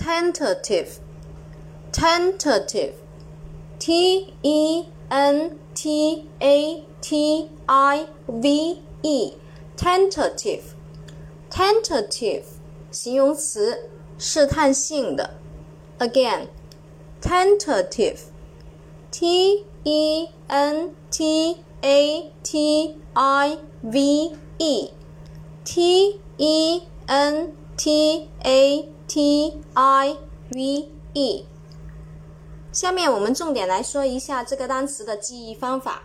tentative tentative t e n t a t i v e tentative tentative 形容词，试探性的。Again, tentative, t e n t a t i v e, t e n t a t i v e。下面我们重点来说一下这个单词的记忆方法。